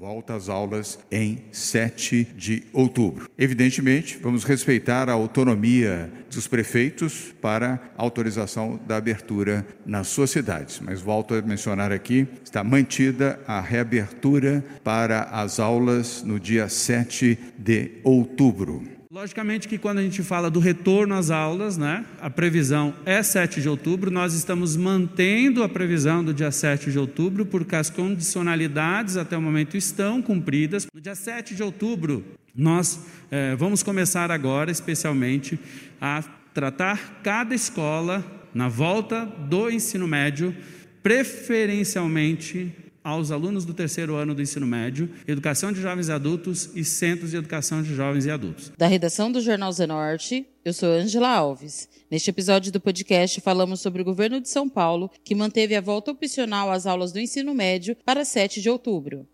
Volta às aulas em 7 de outubro. Evidentemente, vamos respeitar a autonomia dos prefeitos para autorização da abertura nas suas cidades. Mas volto a mencionar aqui, está mantida a reabertura para as aulas no dia 7 de outubro. Logicamente que quando a gente fala do retorno às aulas, né, a previsão é 7 de outubro, nós estamos mantendo a previsão do dia 7 de outubro, porque as condicionalidades até o momento estão cumpridas. No dia 7 de outubro, nós eh, vamos começar agora, especialmente, a tratar cada escola na volta do ensino médio, preferencialmente aos alunos do terceiro ano do ensino médio, educação de jovens e adultos e centros de educação de jovens e adultos. Da redação do Jornal Zenorte, eu sou Angela Alves. Neste episódio do podcast, falamos sobre o governo de São Paulo, que manteve a volta opcional às aulas do ensino médio para 7 de outubro.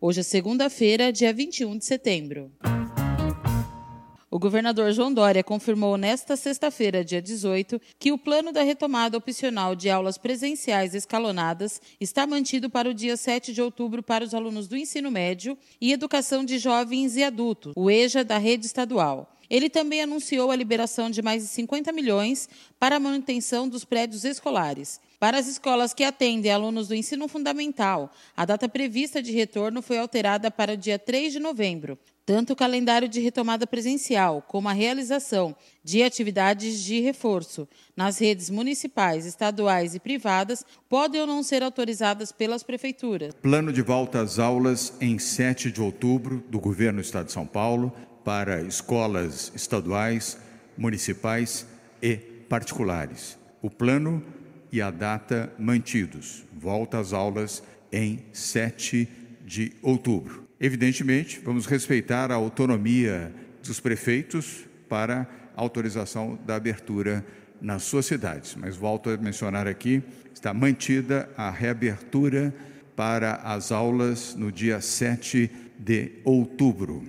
Hoje é segunda-feira, dia 21 de setembro. O governador João Dória confirmou nesta sexta-feira, dia 18, que o plano da retomada opcional de aulas presenciais escalonadas está mantido para o dia 7 de outubro para os alunos do ensino médio e educação de jovens e adultos, o EJA da rede estadual. Ele também anunciou a liberação de mais de 50 milhões para a manutenção dos prédios escolares. Para as escolas que atendem alunos do ensino fundamental, a data prevista de retorno foi alterada para o dia 3 de novembro. Tanto o calendário de retomada presencial como a realização de atividades de reforço nas redes municipais, estaduais e privadas podem ou não ser autorizadas pelas prefeituras. Plano de volta às aulas em 7 de outubro do governo do Estado de São Paulo para escolas estaduais, municipais e particulares. O plano e a data mantidos. Volta às aulas em 7 de outubro. Evidentemente, vamos respeitar a autonomia dos prefeitos para autorização da abertura nas suas cidades. Mas volto a mencionar aqui, está mantida a reabertura para as aulas no dia 7 de outubro.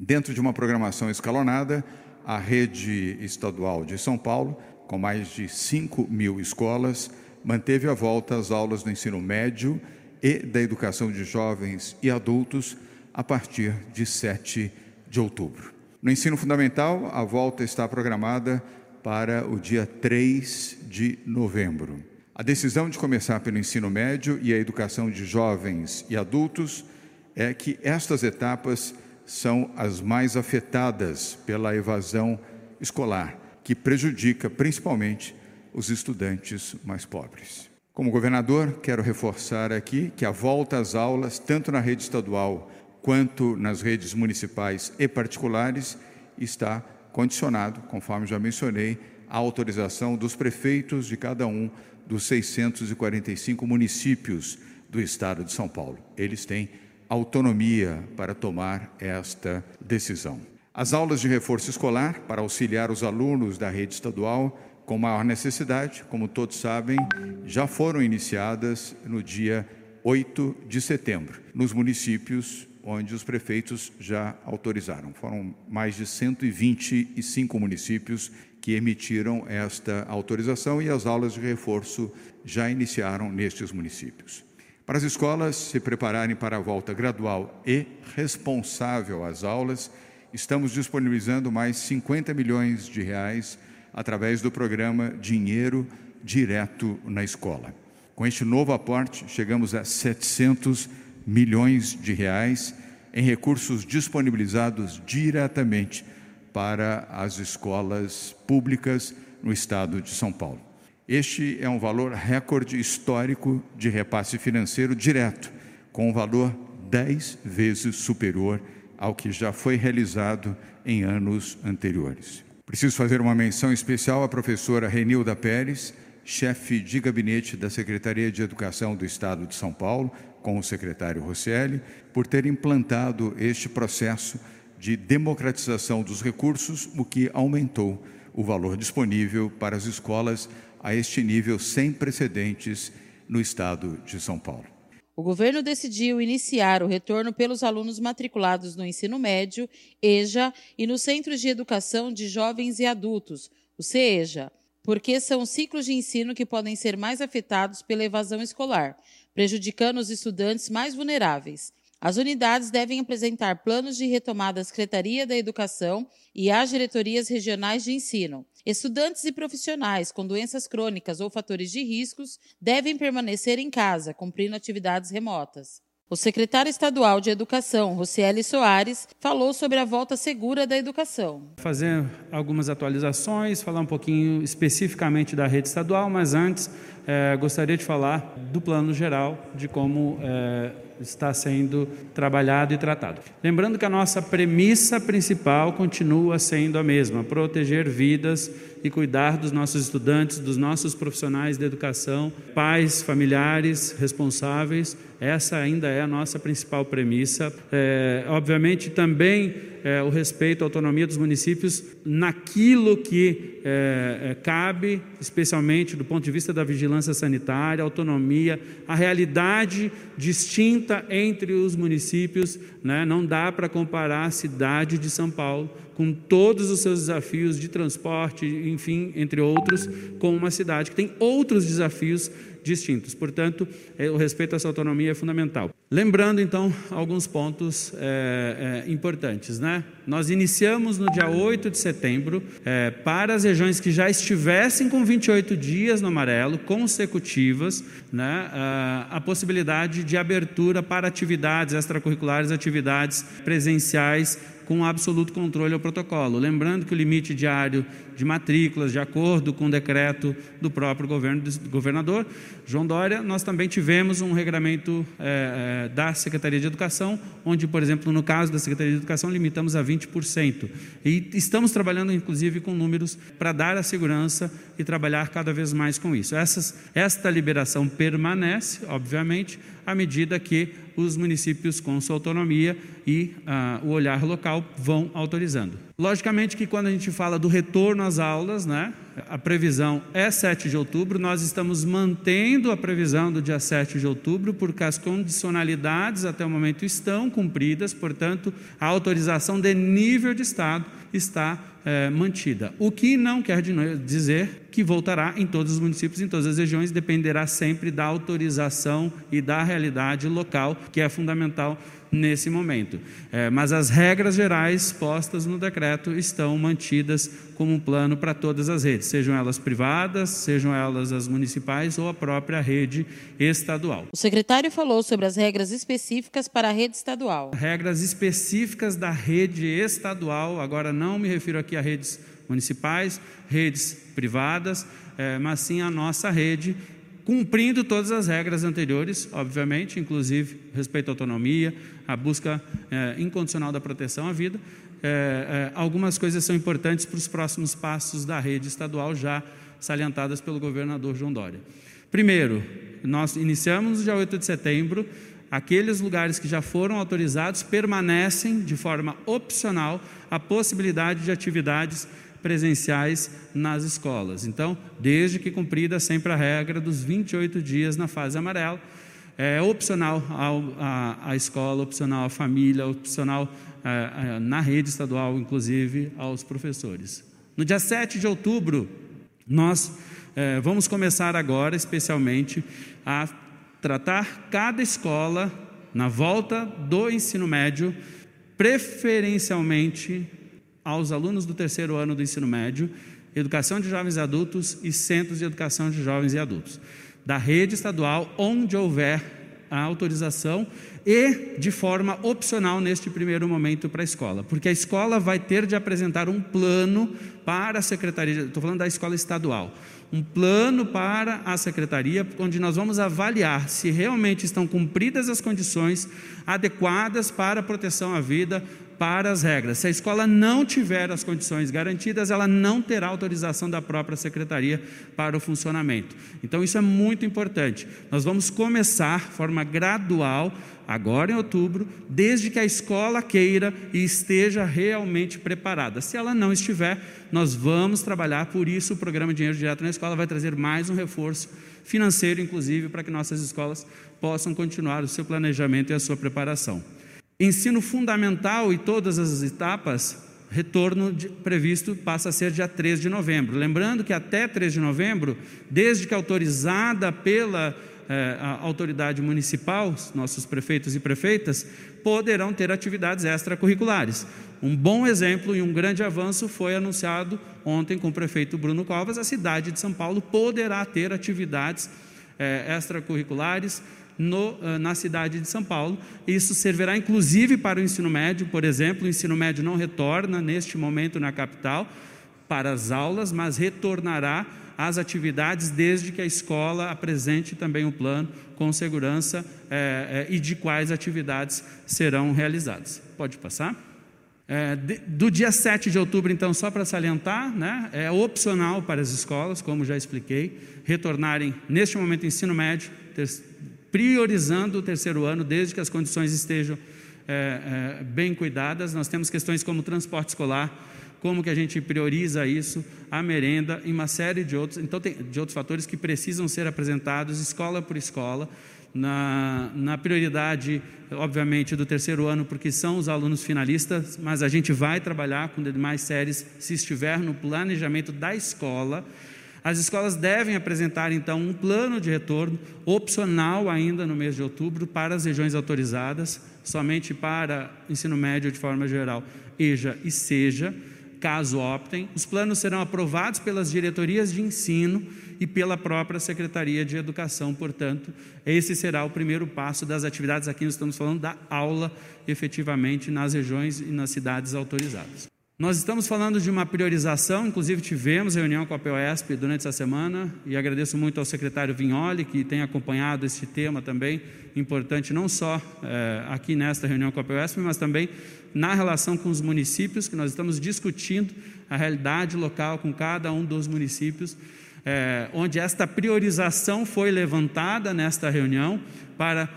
Dentro de uma programação escalonada, a rede estadual de São Paulo, com mais de 5 mil escolas, manteve a volta às aulas do ensino médio e da educação de jovens e adultos a partir de 7 de outubro. No ensino fundamental, a volta está programada para o dia 3 de novembro. A decisão de começar pelo ensino médio e a educação de jovens e adultos é que estas etapas são as mais afetadas pela evasão escolar, que prejudica principalmente os estudantes mais pobres. Como governador, quero reforçar aqui que a volta às aulas, tanto na rede estadual quanto nas redes municipais e particulares, está condicionado, conforme já mencionei, à autorização dos prefeitos de cada um dos 645 municípios do estado de São Paulo. Eles têm autonomia para tomar esta decisão. As aulas de reforço escolar para auxiliar os alunos da rede estadual com maior necessidade, como todos sabem, já foram iniciadas no dia 8 de setembro, nos municípios onde os prefeitos já autorizaram. Foram mais de 125 municípios que emitiram esta autorização e as aulas de reforço já iniciaram nestes municípios. Para as escolas se prepararem para a volta gradual e responsável às aulas, estamos disponibilizando mais 50 milhões de reais através do programa Dinheiro Direto na Escola. Com este novo aporte, chegamos a 700 milhões de reais em recursos disponibilizados diretamente para as escolas públicas no estado de São Paulo. Este é um valor recorde histórico de repasse financeiro direto, com um valor 10 vezes superior ao que já foi realizado em anos anteriores. Preciso fazer uma menção especial à professora Renilda Pérez, chefe de gabinete da Secretaria de Educação do Estado de São Paulo, com o secretário Rosselli, por ter implantado este processo de democratização dos recursos, o que aumentou o valor disponível para as escolas a este nível sem precedentes no estado de São Paulo. o governo decidiu iniciar o retorno pelos alunos matriculados no ensino médio, EJA, e nos Centros de Educação de Jovens e Adultos, o CEJA, porque são ciclos de ensino que podem ser mais afetados pela evasão escolar, prejudicando os estudantes mais vulneráveis. As unidades devem apresentar planos de retomada à Secretaria da Educação e às diretorias regionais de ensino. Estudantes e profissionais com doenças crônicas ou fatores de riscos devem permanecer em casa, cumprindo atividades remotas. O secretário estadual de Educação, Rocieli Soares, falou sobre a volta segura da educação. Fazer algumas atualizações, falar um pouquinho especificamente da rede estadual, mas antes é, gostaria de falar do plano geral, de como é, está sendo trabalhado e tratado. Lembrando que a nossa premissa principal continua sendo a mesma: proteger vidas e cuidar dos nossos estudantes, dos nossos profissionais de educação, pais, familiares, responsáveis. Essa ainda é a nossa principal premissa. É, obviamente, também é, o respeito à autonomia dos municípios naquilo que é, é, cabe, especialmente do ponto de vista da vigilância sanitária, autonomia, a realidade distinta entre os municípios. Né? Não dá para comparar a cidade de São Paulo com todos os seus desafios de transporte, enfim, entre outros, com uma cidade que tem outros desafios distintos. Portanto, é, o respeito a essa autonomia é fundamental. Lembrando, então, alguns pontos é, é, importantes. Né? Nós iniciamos no dia 8 de setembro, é, para as regiões que já estivessem com 28 dias no amarelo, consecutivas, né, a, a possibilidade de abertura para atividades extracurriculares, atividades presenciais com absoluto controle ao protocolo. Lembrando que o limite diário de matrículas, de acordo com o decreto do próprio governo, do governador João Dória, nós também tivemos um regramento é, da Secretaria de Educação, onde, por exemplo, no caso da Secretaria de Educação, limitamos a 20%. E estamos trabalhando, inclusive, com números para dar a segurança e trabalhar cada vez mais com isso. Essas, esta liberação permanece, obviamente, à medida que os municípios, com sua autonomia e ah, o olhar local, vão autorizando. Logicamente que quando a gente fala do retorno às aulas, né, a previsão é 7 de outubro, nós estamos mantendo a previsão do dia 7 de outubro, porque as condicionalidades até o momento estão cumpridas, portanto, a autorização de nível de Estado está é, mantida. O que não quer dizer que voltará em todos os municípios, em todas as regiões, dependerá sempre da autorização e da realidade local, que é fundamental nesse momento. É, mas as regras gerais postas no decreto estão mantidas como um plano para todas as redes, sejam elas privadas, sejam elas as municipais ou a própria rede estadual. O secretário falou sobre as regras específicas para a rede estadual. Regras específicas da rede estadual, agora não me refiro aqui a redes municipais, redes privadas, é, mas sim a nossa rede cumprindo todas as regras anteriores, obviamente, inclusive respeito à autonomia, a busca é, incondicional da proteção à vida. É, é, algumas coisas são importantes para os próximos passos da rede estadual, já salientadas pelo governador João Dória. Primeiro, nós iniciamos no dia 8 de setembro, aqueles lugares que já foram autorizados permanecem de forma opcional a possibilidade de atividades presenciais nas escolas. Então, desde que cumprida sempre a regra dos 28 dias na fase amarela, é opcional à escola, opcional à família, opcional é, é, na rede estadual, inclusive aos professores. No dia 7 de outubro, nós é, vamos começar agora, especialmente, a tratar cada escola na volta do ensino médio, preferencialmente aos alunos do terceiro ano do ensino médio, educação de jovens e adultos e centros de educação de jovens e adultos, da rede estadual, onde houver a autorização e de forma opcional neste primeiro momento para a escola, porque a escola vai ter de apresentar um plano para a secretaria, estou falando da escola estadual, um plano para a secretaria, onde nós vamos avaliar se realmente estão cumpridas as condições adequadas para a proteção à vida, para as regras. Se a escola não tiver as condições garantidas, ela não terá autorização da própria secretaria para o funcionamento. Então, isso é muito importante. Nós vamos começar de forma gradual, agora em outubro, desde que a escola queira e esteja realmente preparada. Se ela não estiver, nós vamos trabalhar, por isso o programa Dinheiro Direto na Escola vai trazer mais um reforço financeiro, inclusive, para que nossas escolas possam continuar o seu planejamento e a sua preparação. Ensino fundamental e todas as etapas, retorno de, previsto passa a ser dia 3 de novembro. Lembrando que até 3 de novembro, desde que autorizada pela eh, autoridade municipal, nossos prefeitos e prefeitas, poderão ter atividades extracurriculares. Um bom exemplo e um grande avanço foi anunciado ontem com o prefeito Bruno Covas: a cidade de São Paulo poderá ter atividades eh, extracurriculares no, eh, na cidade de São Paulo. Isso servirá inclusive para o ensino médio, por exemplo, o ensino médio não retorna neste momento na capital para as aulas, mas retornará às atividades desde que a escola apresente também o um plano com segurança é, é, e de quais atividades serão realizadas. Pode passar? É, de, do dia 7 de outubro, então, só para salientar, né, é opcional para as escolas, como já expliquei, retornarem neste momento ensino médio, ter, priorizando o terceiro ano, desde que as condições estejam é, é, bem cuidadas. Nós temos questões como transporte escolar, como que a gente prioriza isso, a merenda e uma série de outros, então tem, de outros fatores que precisam ser apresentados escola por escola, na, na prioridade, obviamente, do terceiro ano, porque são os alunos finalistas, mas a gente vai trabalhar com demais séries se estiver no planejamento da escola as escolas devem apresentar, então, um plano de retorno, opcional ainda no mês de outubro, para as regiões autorizadas, somente para ensino médio de forma geral, EJA e SEJA, caso optem. Os planos serão aprovados pelas diretorias de ensino e pela própria Secretaria de Educação, portanto, esse será o primeiro passo das atividades. Aqui nós estamos falando da aula efetivamente nas regiões e nas cidades autorizadas. Nós estamos falando de uma priorização, inclusive tivemos reunião com a POSP durante essa semana e agradeço muito ao secretário Vignoli que tem acompanhado esse tema também, importante não só é, aqui nesta reunião com a POSP, mas também na relação com os municípios, que nós estamos discutindo a realidade local com cada um dos municípios, é, onde esta priorização foi levantada nesta reunião para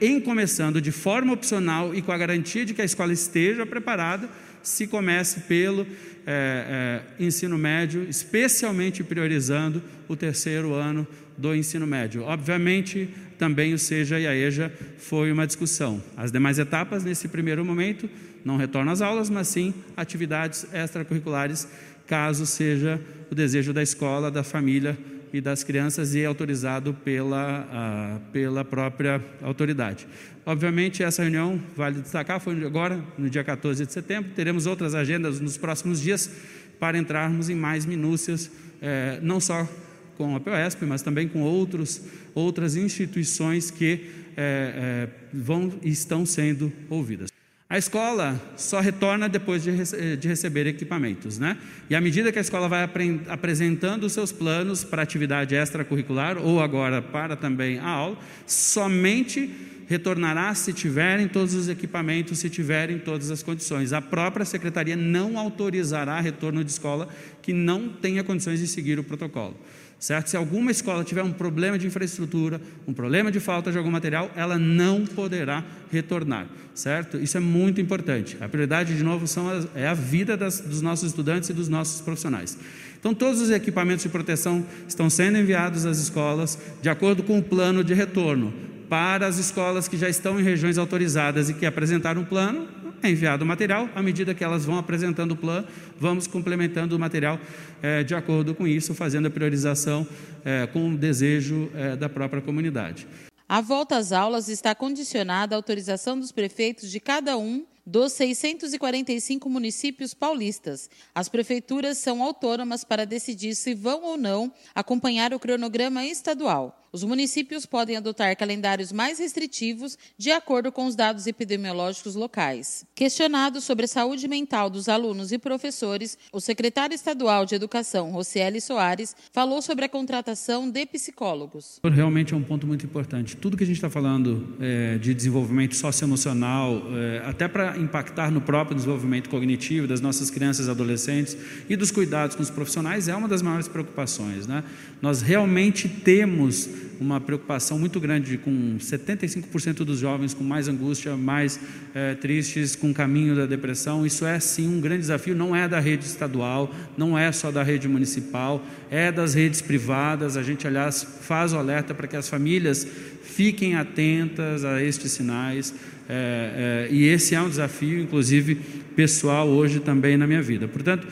em começando de forma opcional e com a garantia de que a escola esteja preparada se comece pelo é, é, ensino médio, especialmente priorizando o terceiro ano do ensino médio. Obviamente, também o SEJA e a EJA foi uma discussão. As demais etapas, nesse primeiro momento, não retornam às aulas, mas sim atividades extracurriculares, caso seja o desejo da escola, da família e das crianças e é autorizado pela, a, pela própria autoridade. Obviamente, essa reunião, vale destacar, foi agora, no dia 14 de setembro. Teremos outras agendas nos próximos dias para entrarmos em mais minúcias, é, não só com a POSP, mas também com outros, outras instituições que é, é, vão estão sendo ouvidas. A escola só retorna depois de, rece de, receber equipamentos, né? E à medida que a escola vai apresentando os seus planos para atividade extracurricular ou agora para também a aula, somente retornará se tiverem todos os equipamentos, se tiverem todas as condições. A própria secretaria não autorizará retorno de escola que não tenha condições de seguir o protocolo certo? Se alguma escola tiver um problema de infraestrutura, um problema de falta de algum material, ela não poderá retornar, certo? Isso é muito importante. A prioridade, de novo, são as, é a vida das, dos nossos estudantes e dos nossos profissionais. Então, todos os equipamentos de proteção estão sendo enviados às escolas de acordo com o plano de retorno. Para as escolas que já estão em regiões autorizadas e que apresentaram um plano, é enviado o material, à medida que elas vão apresentando o plano, vamos complementando o material é, de acordo com isso, fazendo a priorização é, com o desejo é, da própria comunidade. A volta às aulas está condicionada à autorização dos prefeitos de cada um dos 645 municípios paulistas. As prefeituras são autônomas para decidir se vão ou não acompanhar o cronograma estadual. Os municípios podem adotar calendários mais restritivos de acordo com os dados epidemiológicos locais. Questionado sobre a saúde mental dos alunos e professores, o secretário estadual de Educação, Rocieli Soares, falou sobre a contratação de psicólogos. Realmente é um ponto muito importante. Tudo que a gente está falando é, de desenvolvimento socioemocional, é, até para impactar no próprio desenvolvimento cognitivo das nossas crianças e adolescentes e dos cuidados com os profissionais, é uma das maiores preocupações. Né? Nós realmente temos uma preocupação muito grande com 75% dos jovens com mais angústia, mais é, tristes, com caminho da depressão. Isso é sim um grande desafio, não é da rede estadual, não é só da rede municipal, é das redes privadas. A gente, aliás, faz o alerta para que as famílias fiquem atentas a estes sinais. É, é, e esse é um desafio, inclusive pessoal, hoje também na minha vida. Portanto,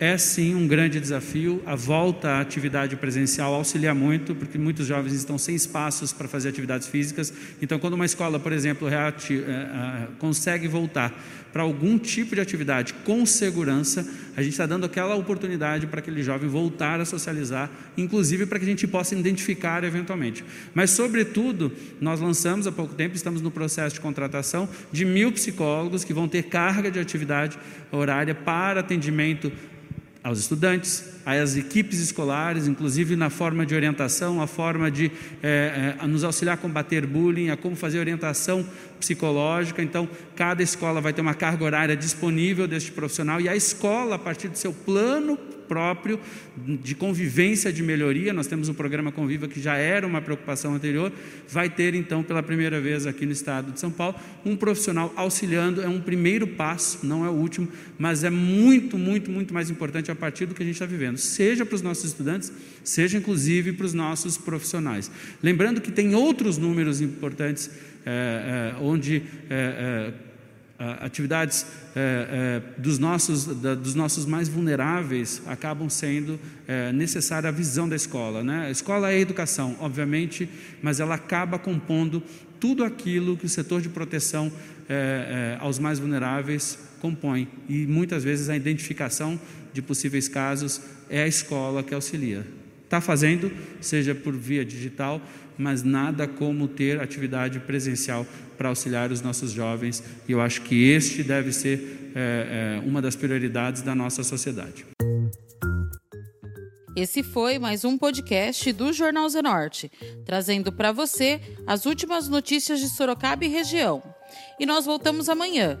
é sim um grande desafio. A volta à atividade presencial auxilia muito, porque muitos jovens estão sem espaços para fazer atividades físicas. Então, quando uma escola, por exemplo, é, é, consegue voltar para algum tipo de atividade com segurança, a gente está dando aquela oportunidade para aquele jovem voltar a socializar, inclusive para que a gente possa identificar eventualmente. Mas, sobretudo, nós lançamos há pouco tempo, estamos no processo de contratação de mil psicólogos que vão ter carga de atividade horária para atendimento aos estudantes, às equipes escolares, inclusive na forma de orientação, a forma de é, é, nos auxiliar a combater bullying, a como fazer orientação psicológica. Então, cada escola vai ter uma carga horária disponível deste profissional e a escola, a partir do seu plano próprio de convivência de melhoria, nós temos um programa Conviva que já era uma preocupação anterior, vai ter então pela primeira vez aqui no estado de São Paulo um profissional auxiliando, é um primeiro passo, não é o último, mas é muito, muito, muito mais importante a partir do que a gente está vivendo, seja para os nossos estudantes, seja inclusive para os nossos profissionais. Lembrando que tem outros números importantes é, é, onde é, atividades dos, nossos, da, dos nossos mais vulneráveis acabam sendo necessária a visão da escola. Né? A escola é educação, obviamente, mas ela acaba compondo tudo aquilo que o setor de proteção aos mais vulneráveis compõe. E muitas vezes a identificação de possíveis casos é a escola que auxilia. Está fazendo, seja por via digital, mas nada como ter atividade presencial para auxiliar os nossos jovens, e eu acho que este deve ser é, é, uma das prioridades da nossa sociedade. Esse foi mais um podcast do Jornal Zenorte, trazendo para você as últimas notícias de Sorocaba e região. E nós voltamos amanhã